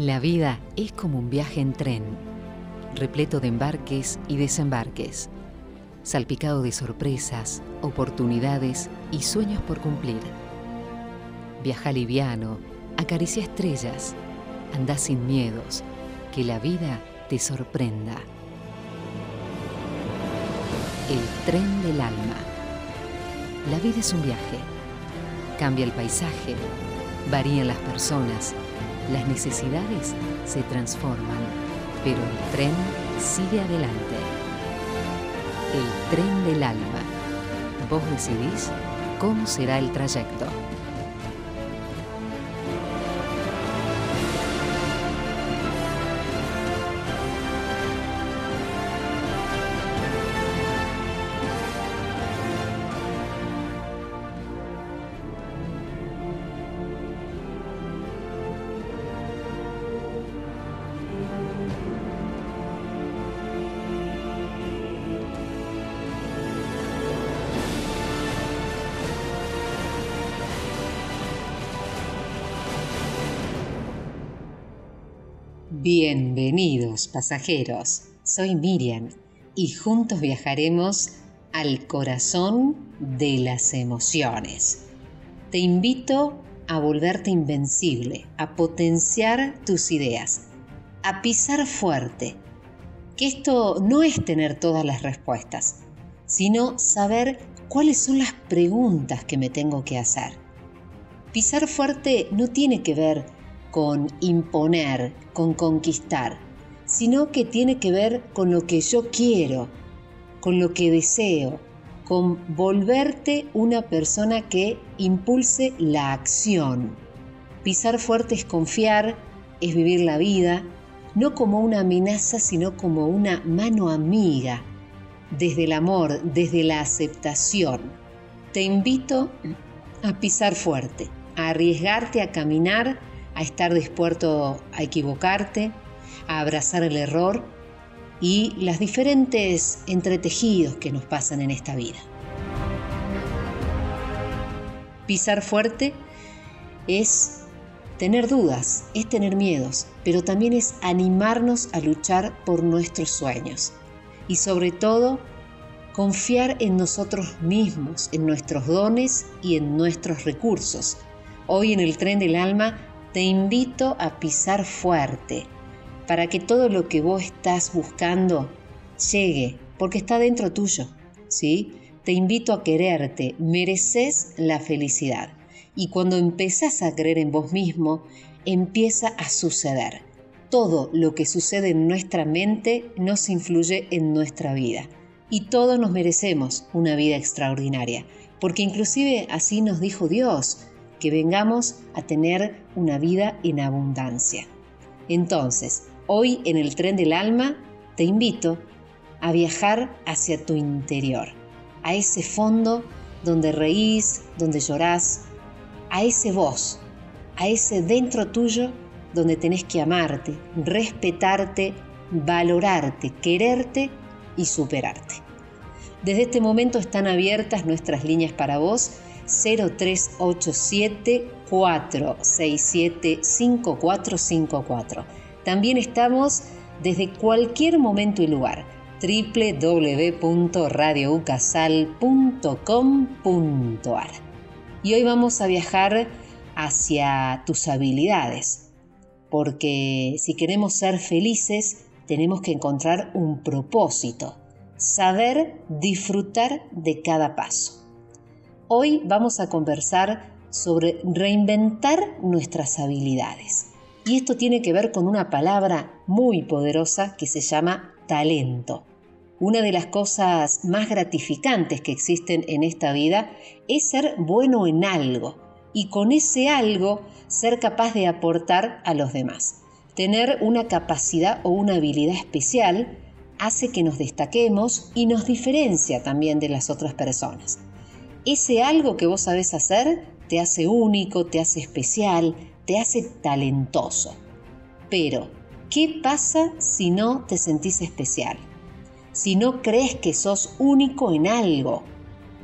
La vida es como un viaje en tren, repleto de embarques y desembarques, salpicado de sorpresas, oportunidades y sueños por cumplir. Viaja liviano, acaricia estrellas, anda sin miedos, que la vida te sorprenda. El tren del alma. La vida es un viaje. Cambia el paisaje, varían las personas, las necesidades se transforman, pero el tren sigue adelante. El tren del alma. Vos decidís cómo será el trayecto. Bienvenidos pasajeros, soy Miriam y juntos viajaremos al corazón de las emociones. Te invito a volverte invencible, a potenciar tus ideas, a pisar fuerte, que esto no es tener todas las respuestas, sino saber cuáles son las preguntas que me tengo que hacer. Pisar fuerte no tiene que ver con imponer, con conquistar, sino que tiene que ver con lo que yo quiero, con lo que deseo, con volverte una persona que impulse la acción. Pisar fuerte es confiar, es vivir la vida, no como una amenaza, sino como una mano amiga, desde el amor, desde la aceptación. Te invito a pisar fuerte, a arriesgarte a caminar a estar dispuesto a equivocarte, a abrazar el error y las diferentes entretejidos que nos pasan en esta vida. Pisar fuerte es tener dudas, es tener miedos, pero también es animarnos a luchar por nuestros sueños y sobre todo confiar en nosotros mismos, en nuestros dones y en nuestros recursos. Hoy en el tren del alma te invito a pisar fuerte para que todo lo que vos estás buscando llegue, porque está dentro tuyo, ¿sí? Te invito a quererte, mereces la felicidad. Y cuando empezás a creer en vos mismo, empieza a suceder. Todo lo que sucede en nuestra mente nos influye en nuestra vida. Y todos nos merecemos una vida extraordinaria, porque inclusive así nos dijo Dios que vengamos a tener una vida en abundancia. Entonces, hoy en el tren del alma te invito a viajar hacia tu interior, a ese fondo donde reís, donde llorás, a ese vos, a ese dentro tuyo donde tenés que amarte, respetarte, valorarte, quererte y superarte. Desde este momento están abiertas nuestras líneas para vos 0387 467 5454. También estamos desde cualquier momento y lugar www.radioucasal.com.ar. Y hoy vamos a viajar hacia tus habilidades, porque si queremos ser felices tenemos que encontrar un propósito, saber disfrutar de cada paso. Hoy vamos a conversar sobre reinventar nuestras habilidades. Y esto tiene que ver con una palabra muy poderosa que se llama talento. Una de las cosas más gratificantes que existen en esta vida es ser bueno en algo y con ese algo ser capaz de aportar a los demás. Tener una capacidad o una habilidad especial hace que nos destaquemos y nos diferencia también de las otras personas ese algo que vos sabés hacer te hace único, te hace especial, te hace talentoso. Pero, ¿qué pasa si no te sentís especial? Si no crees que sos único en algo,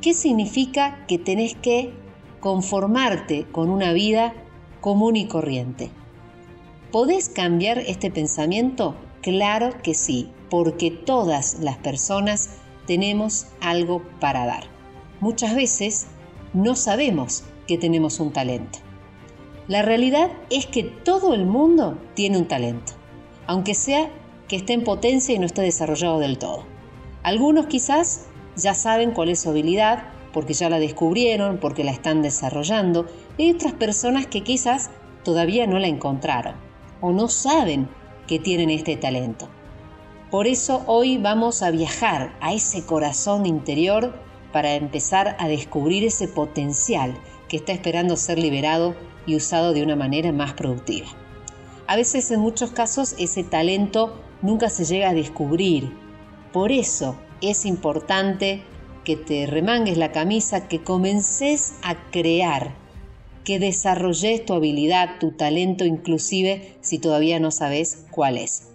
¿qué significa que tenés que conformarte con una vida común y corriente? ¿Podés cambiar este pensamiento? Claro que sí, porque todas las personas tenemos algo para dar. Muchas veces no sabemos que tenemos un talento. La realidad es que todo el mundo tiene un talento, aunque sea que esté en potencia y no esté desarrollado del todo. Algunos quizás ya saben cuál es su habilidad porque ya la descubrieron, porque la están desarrollando, y hay otras personas que quizás todavía no la encontraron o no saben que tienen este talento. Por eso hoy vamos a viajar a ese corazón interior para empezar a descubrir ese potencial que está esperando ser liberado y usado de una manera más productiva. A veces en muchos casos ese talento nunca se llega a descubrir. Por eso es importante que te remangues la camisa, que comences a crear, que desarrolles tu habilidad, tu talento, inclusive si todavía no sabes cuál es.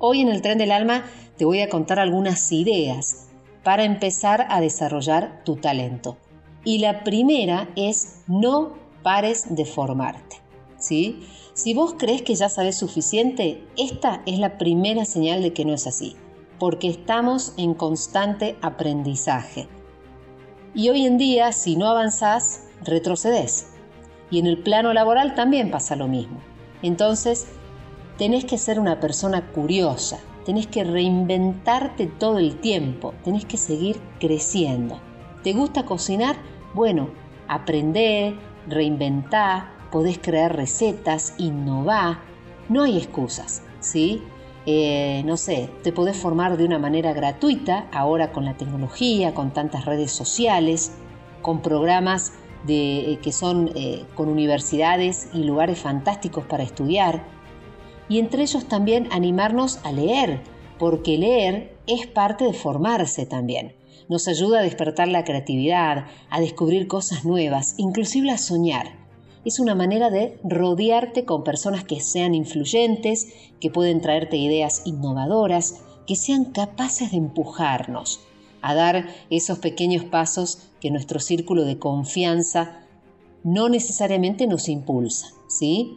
Hoy en el tren del alma te voy a contar algunas ideas para empezar a desarrollar tu talento. Y la primera es no pares de formarte. ¿sí? Si vos crees que ya sabes suficiente, esta es la primera señal de que no es así porque estamos en constante aprendizaje. Y hoy en día, si no avanzás, retrocedes. Y en el plano laboral también pasa lo mismo. Entonces, tenés que ser una persona curiosa, tenés que reinventarte todo el tiempo, tenés que seguir creciendo. ¿Te gusta cocinar? Bueno, aprende, reinventá, podés crear recetas, innová. No hay excusas, ¿sí? Eh, no sé, te podés formar de una manera gratuita, ahora con la tecnología, con tantas redes sociales, con programas eh, que son eh, con universidades y lugares fantásticos para estudiar. Y entre ellos también animarnos a leer, porque leer es parte de formarse también. Nos ayuda a despertar la creatividad, a descubrir cosas nuevas, inclusive a soñar es una manera de rodearte con personas que sean influyentes, que pueden traerte ideas innovadoras, que sean capaces de empujarnos a dar esos pequeños pasos que nuestro círculo de confianza no necesariamente nos impulsa, ¿sí?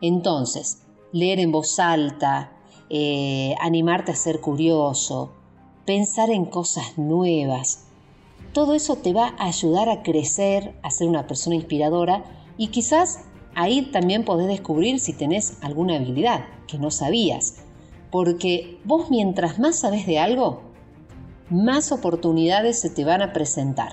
Entonces, leer en voz alta, eh, animarte a ser curioso, pensar en cosas nuevas, todo eso te va a ayudar a crecer, a ser una persona inspiradora y quizás ahí también podés descubrir si tenés alguna habilidad que no sabías. Porque vos mientras más sabes de algo, más oportunidades se te van a presentar.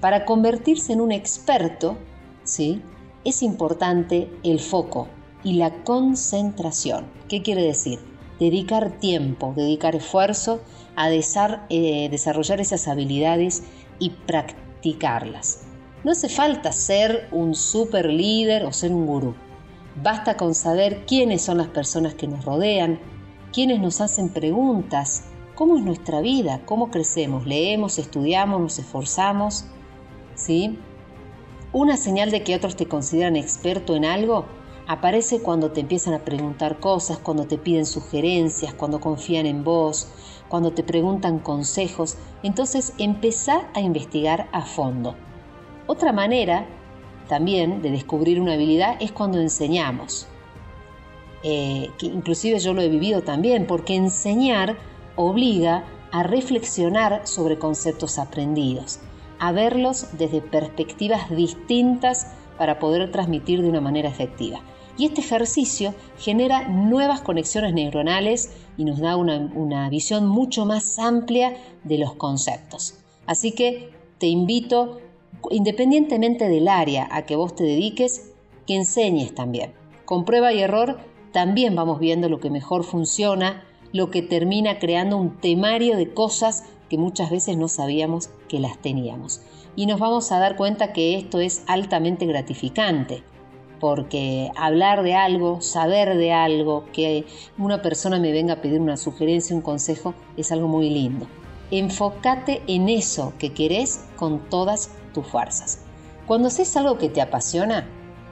Para convertirse en un experto, ¿sí? es importante el foco y la concentración. ¿Qué quiere decir? Dedicar tiempo, dedicar esfuerzo a eh, desarrollar esas habilidades y practicarlas. No hace falta ser un super líder o ser un gurú. Basta con saber quiénes son las personas que nos rodean, quiénes nos hacen preguntas, cómo es nuestra vida, cómo crecemos, leemos, estudiamos, nos esforzamos. ¿Sí? Una señal de que otros te consideran experto en algo aparece cuando te empiezan a preguntar cosas, cuando te piden sugerencias, cuando confían en vos, cuando te preguntan consejos. Entonces empezá a investigar a fondo. Otra manera también de descubrir una habilidad es cuando enseñamos. Eh, que inclusive yo lo he vivido también, porque enseñar obliga a reflexionar sobre conceptos aprendidos, a verlos desde perspectivas distintas para poder transmitir de una manera efectiva. Y este ejercicio genera nuevas conexiones neuronales y nos da una, visión mucho más amplia de los conceptos. Así que te invito independientemente del área a que vos te dediques, que enseñes también. Con prueba y error también vamos viendo lo que mejor funciona, lo que termina creando un temario de cosas que muchas veces no sabíamos que las teníamos. Y nos vamos a dar cuenta que esto es altamente gratificante, porque hablar de algo, saber de algo, que una persona me venga a pedir una sugerencia, un consejo, es algo muy lindo. Enfócate en eso que querés con todas tus fuerzas. Cuando haces algo que te apasiona,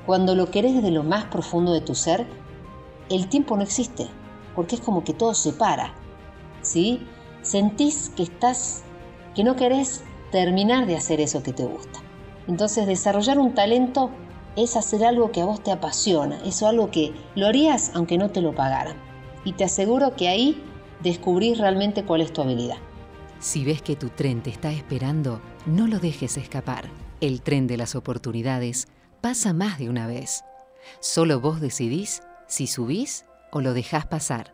cuando lo querés desde lo más profundo de tu ser, el tiempo no existe, porque es como que todo se para. ¿Sí? Sentís que estás que no querés terminar de hacer eso que te gusta. Entonces, desarrollar un talento es hacer algo que a vos te apasiona, eso algo que lo harías aunque no te lo pagaran. Y te aseguro que ahí descubrís realmente cuál es tu habilidad. Si ves que tu tren te está esperando, no lo dejes escapar. El tren de las oportunidades pasa más de una vez. Solo vos decidís si subís o lo dejás pasar.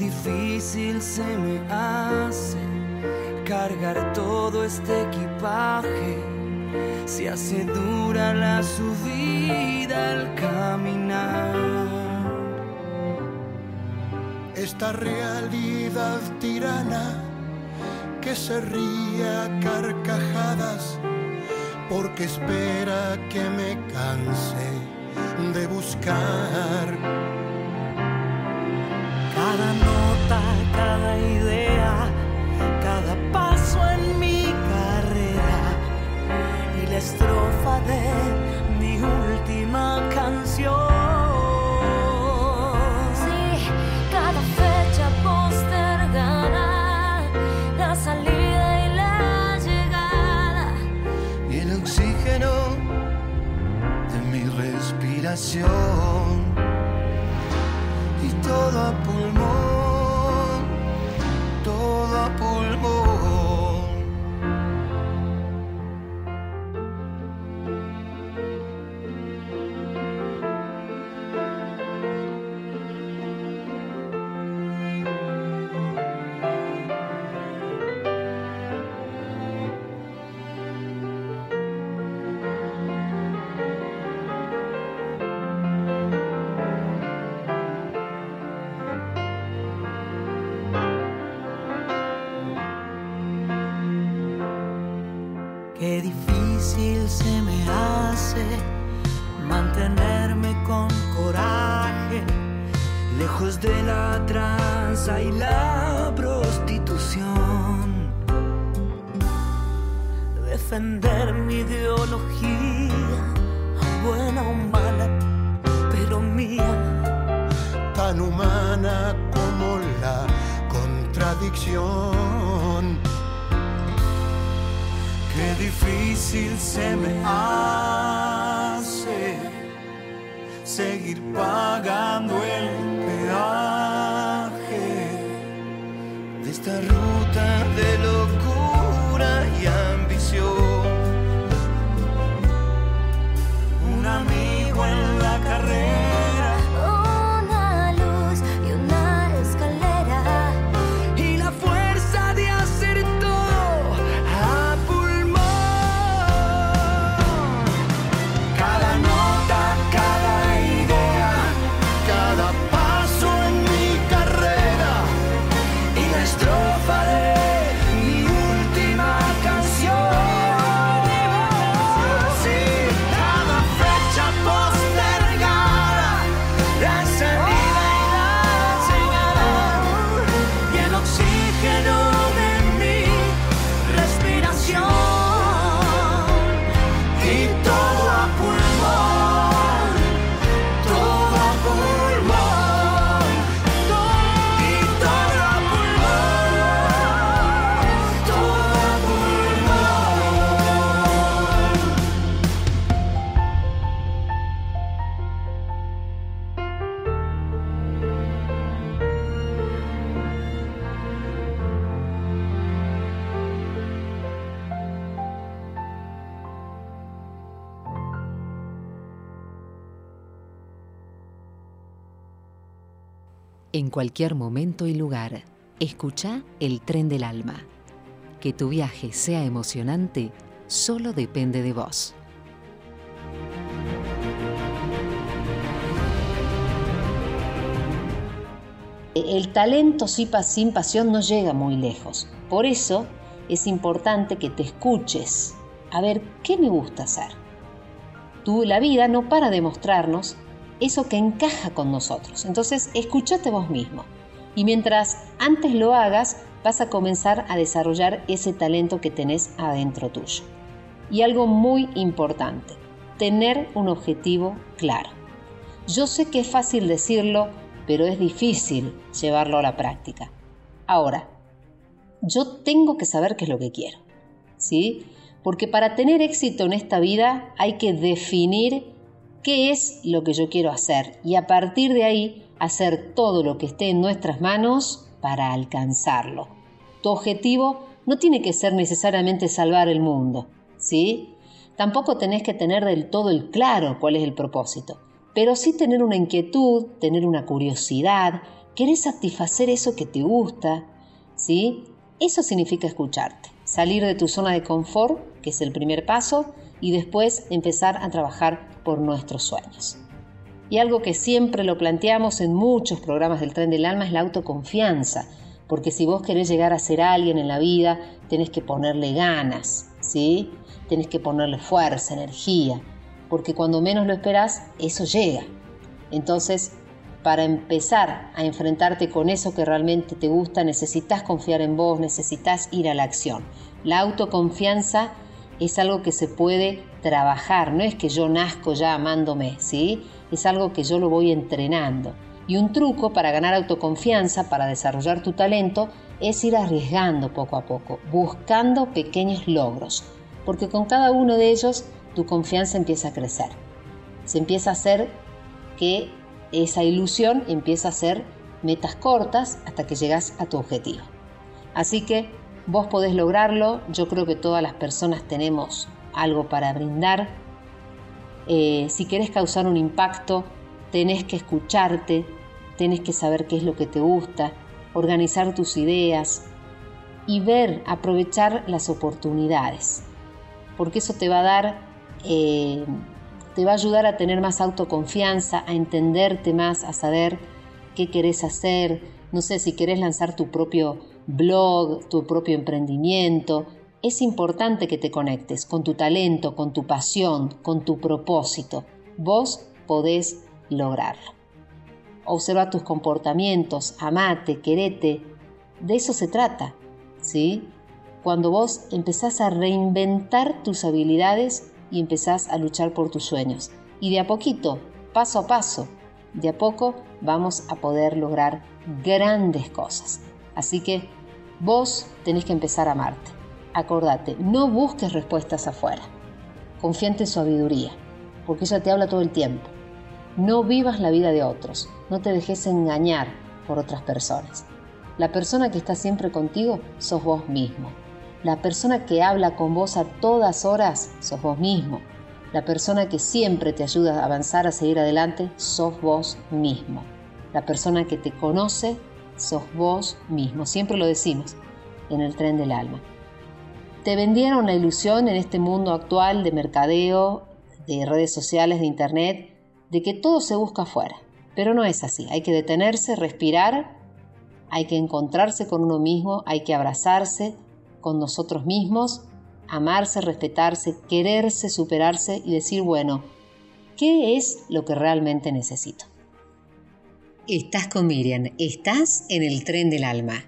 Difícil se me hace cargar todo este equipaje. Se hace dura la subida al caminar. Esta realidad tirana que se ríe a carcajadas porque espera que me canse de buscar cada nota, cada idea, cada paso en mi carrera y la estrofa de mi última canción. Sí, cada fecha postergada, la salida y la llegada. Y el oxígeno de mi respiración se me hace mantenerme con coraje, lejos de la tranza y la prostitución. Defender mi ideología, buena o mala, pero mía. Tan humana como la contradicción Qué difícil se me hace seguir pagando el peaje de esta ruta de locura y ambición. Un amigo en la carrera. En cualquier momento y lugar, escucha el tren del alma. Que tu viaje sea emocionante solo depende de vos. El talento sin pasión no llega muy lejos. Por eso es importante que te escuches a ver qué me gusta hacer. Tú, la vida no para de mostrarnos eso que encaja con nosotros. Entonces, escúchate vos mismo. Y mientras antes lo hagas, vas a comenzar a desarrollar ese talento que tenés adentro tuyo. Y algo muy importante, tener un objetivo claro. Yo sé que es fácil decirlo, pero es difícil llevarlo a la práctica. Ahora, yo tengo que saber qué es lo que quiero. ¿Sí? Porque para tener éxito en esta vida hay que definir qué es lo que yo quiero hacer y a partir de ahí hacer todo lo que esté en nuestras manos para alcanzarlo. Tu objetivo no tiene que ser necesariamente salvar el mundo, ¿sí? Tampoco tenés que tener del todo el claro cuál es el propósito, pero sí tener una inquietud, tener una curiosidad, querer satisfacer eso que te gusta, ¿sí? Eso significa escucharte, salir de tu zona de confort, que es el primer paso, y después empezar a trabajar por nuestros sueños. Y algo que siempre lo planteamos en muchos programas del tren del alma es la autoconfianza, porque si vos querés llegar a ser alguien en la vida, tenés que ponerle ganas, ¿sí? Tenés que ponerle fuerza, energía, porque cuando menos lo esperás, eso llega. Entonces, para empezar a enfrentarte con eso que realmente te gusta, necesitas confiar en vos, necesitas ir a la acción. La autoconfianza es algo que se puede trabajar, no es que yo nazco ya amándome, ¿sí? Es algo que yo lo voy entrenando. Y un truco para ganar autoconfianza, para desarrollar tu talento, es ir arriesgando poco a poco, buscando pequeños logros, porque con cada uno de ellos tu confianza empieza a crecer. Se empieza a hacer que esa ilusión empieza a ser metas cortas hasta que llegas a tu objetivo. Así que vos podés lograrlo, yo creo que todas las personas tenemos algo para brindar. Eh, si querés causar un impacto, tenés que escucharte, tenés que saber qué es lo que te gusta, organizar tus ideas y ver, aprovechar las oportunidades, porque eso te va a dar eh, te va a ayudar a tener más autoconfianza, a entenderte más, a saber qué querés hacer. No sé, si querés lanzar tu propio blog, tu propio emprendimiento. Es importante que te conectes con tu talento, con tu pasión, con tu propósito. Vos podés lograrlo. Observa tus comportamientos, amate, querete. De eso se trata, ¿sí? Cuando vos empezás a reinventar tus habilidades y empezás a luchar por tus sueños. Y de a poquito, paso a paso, de a poco vamos a poder lograr grandes cosas. Así que vos tenés que empezar a amarte. Acordate, no busques respuestas afuera. Confía en sabiduría, porque ella te habla todo el tiempo. No vivas la vida de otros, no te dejes engañar por otras personas. La persona que está siempre contigo sos vos mismo. La persona que habla con vos a todas horas sos vos mismo. La persona que siempre te ayuda a avanzar, a seguir adelante, sos vos mismo. La persona que te conoce, sos vos mismo. Siempre lo decimos en el tren del alma. Te vendieron la ilusión en este mundo actual de mercadeo, de redes sociales, de internet, de que todo se busca afuera. Pero no es así. Hay que detenerse, respirar, hay que encontrarse con uno mismo, hay que abrazarse, con nosotros mismos, amarse, respetarse, quererse, superarse y decir, bueno, ¿qué es lo que realmente necesito? Estás con Miriam, estás en el tren del alma.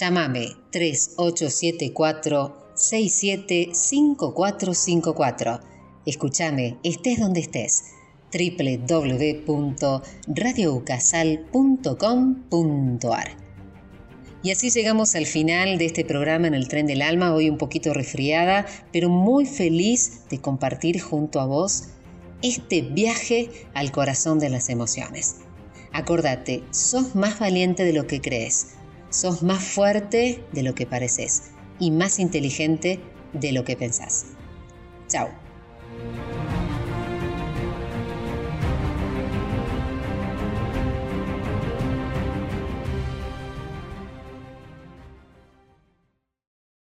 Llámame 3874 675454. Escúchame, estés donde estés www.radioucasal.com.ar y así llegamos al final de este programa en el tren del alma, hoy un poquito resfriada, pero muy feliz de compartir junto a vos este viaje al corazón de las emociones. Acordate, sos más valiente de lo que crees, sos más fuerte de lo que pareces y más inteligente de lo que pensás. Chao.